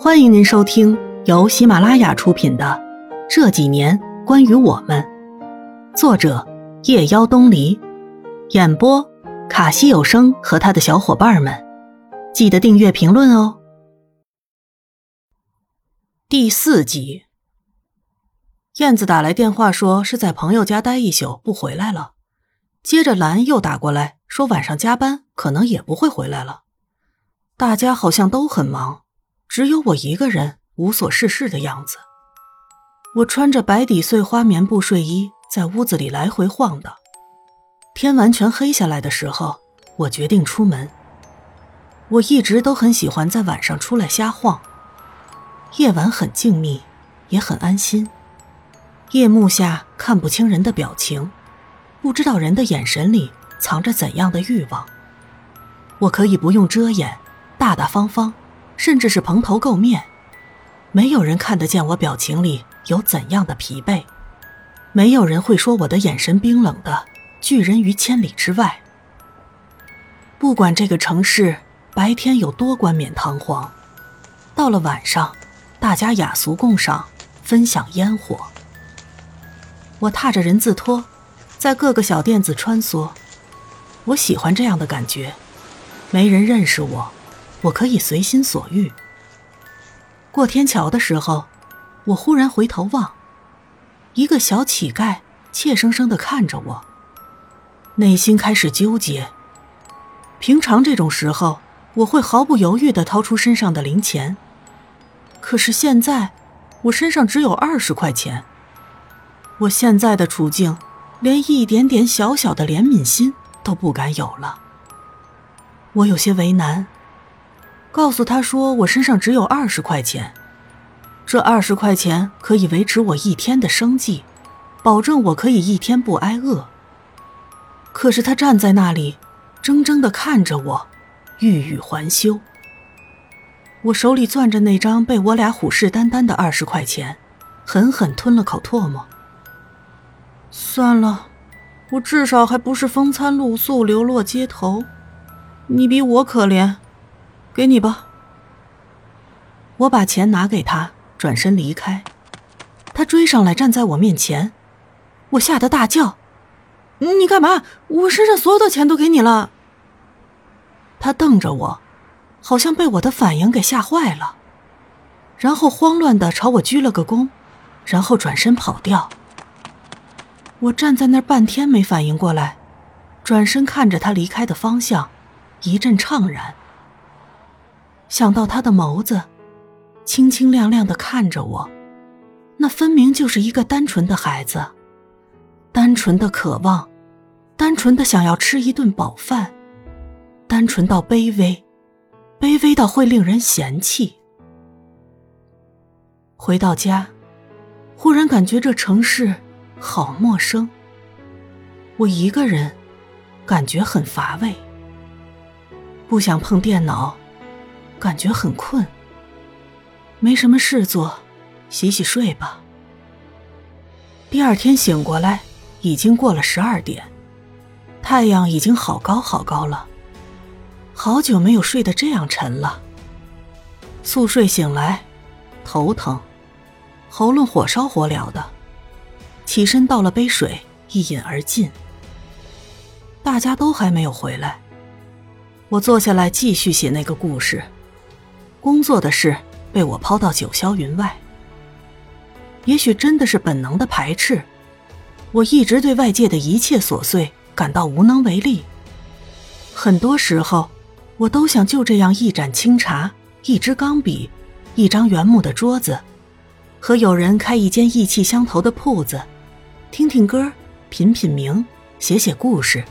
欢迎您收听由喜马拉雅出品的《这几年关于我们》，作者夜妖东篱，演播卡西有声和他的小伙伴们。记得订阅、评论哦。第四集，燕子打来电话说是在朋友家待一宿不回来了，接着兰又打过来说晚上加班，可能也不会回来了。大家好像都很忙。只有我一个人无所事事的样子。我穿着白底碎花棉布睡衣，在屋子里来回晃荡。天完全黑下来的时候，我决定出门。我一直都很喜欢在晚上出来瞎晃。夜晚很静谧，也很安心。夜幕下看不清人的表情，不知道人的眼神里藏着怎样的欲望。我可以不用遮掩，大大方方。甚至是蓬头垢面，没有人看得见我表情里有怎样的疲惫，没有人会说我的眼神冰冷的拒人于千里之外。不管这个城市白天有多冠冕堂皇，到了晚上，大家雅俗共赏，分享烟火。我踏着人字拖，在各个小店子穿梭，我喜欢这样的感觉，没人认识我。我可以随心所欲。过天桥的时候，我忽然回头望，一个小乞丐怯生生的看着我。内心开始纠结。平常这种时候，我会毫不犹豫的掏出身上的零钱，可是现在，我身上只有二十块钱。我现在的处境，连一点点小小的怜悯心都不敢有了。我有些为难。告诉他说：“我身上只有二十块钱，这二十块钱可以维持我一天的生计，保证我可以一天不挨饿。”可是他站在那里，怔怔的看着我，欲语还休。我手里攥着那张被我俩虎视眈眈的二十块钱，狠狠吞了口唾沫。算了，我至少还不是风餐露宿、流落街头，你比我可怜。给你吧。我把钱拿给他，转身离开。他追上来，站在我面前，我吓得大叫：“你干嘛？我身上所有的钱都给你了。”他瞪着我，好像被我的反应给吓坏了，然后慌乱的朝我鞠了个躬，然后转身跑掉。我站在那儿半天没反应过来，转身看着他离开的方向，一阵怅然。想到他的眸子，清清亮亮的看着我，那分明就是一个单纯的孩子，单纯的渴望，单纯的想要吃一顿饱饭，单纯到卑微，卑微到会令人嫌弃。回到家，忽然感觉这城市好陌生，我一个人，感觉很乏味，不想碰电脑。感觉很困，没什么事做，洗洗睡吧。第二天醒过来，已经过了十二点，太阳已经好高好高了。好久没有睡得这样沉了。宿睡醒来，头疼，喉咙火烧火燎的，起身倒了杯水，一饮而尽。大家都还没有回来，我坐下来继续写那个故事。工作的事被我抛到九霄云外。也许真的是本能的排斥，我一直对外界的一切琐碎感到无能为力。很多时候，我都想就这样一盏清茶、一支钢笔、一张原木的桌子，和有人开一间意气相投的铺子，听听歌，品品茗，写写故事，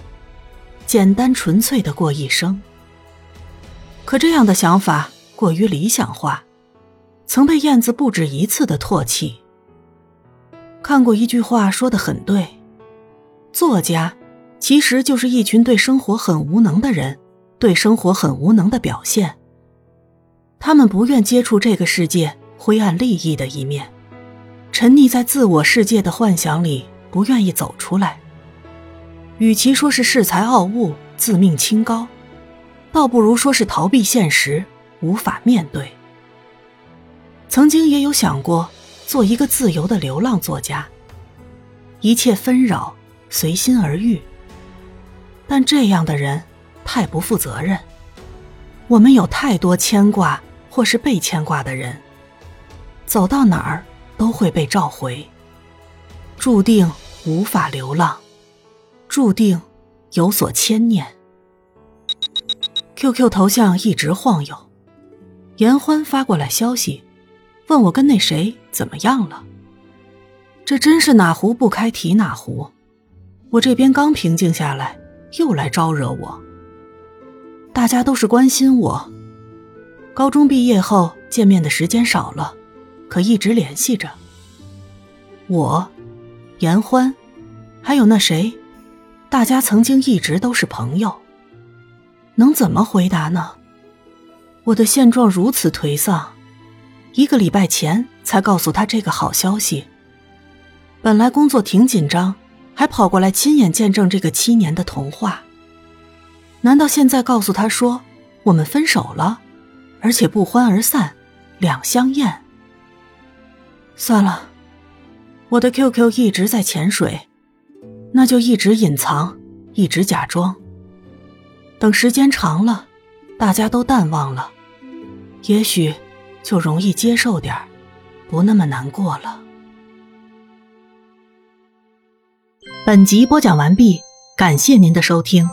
简单纯粹的过一生。可这样的想法。过于理想化，曾被燕子不止一次的唾弃。看过一句话说的很对，作家其实就是一群对生活很无能的人，对生活很无能的表现。他们不愿接触这个世界灰暗利益的一面，沉溺在自我世界的幻想里，不愿意走出来。与其说是恃才傲物、自命清高，倒不如说是逃避现实。无法面对。曾经也有想过做一个自由的流浪作家，一切纷扰随心而遇。但这样的人太不负责任。我们有太多牵挂或是被牵挂的人，走到哪儿都会被召回，注定无法流浪，注定有所牵念。QQ 头像一直晃悠，严欢发过来消息。问我跟那谁怎么样了？这真是哪壶不开提哪壶。我这边刚平静下来，又来招惹我。大家都是关心我。高中毕业后见面的时间少了，可一直联系着。我，严欢，还有那谁，大家曾经一直都是朋友。能怎么回答呢？我的现状如此颓丧。一个礼拜前才告诉他这个好消息。本来工作挺紧张，还跑过来亲眼见证这个七年的童话。难道现在告诉他说我们分手了，而且不欢而散，两相厌？算了，我的 QQ 一直在潜水，那就一直隐藏，一直假装。等时间长了，大家都淡忘了，也许。就容易接受点不那么难过了。本集播讲完毕，感谢您的收听。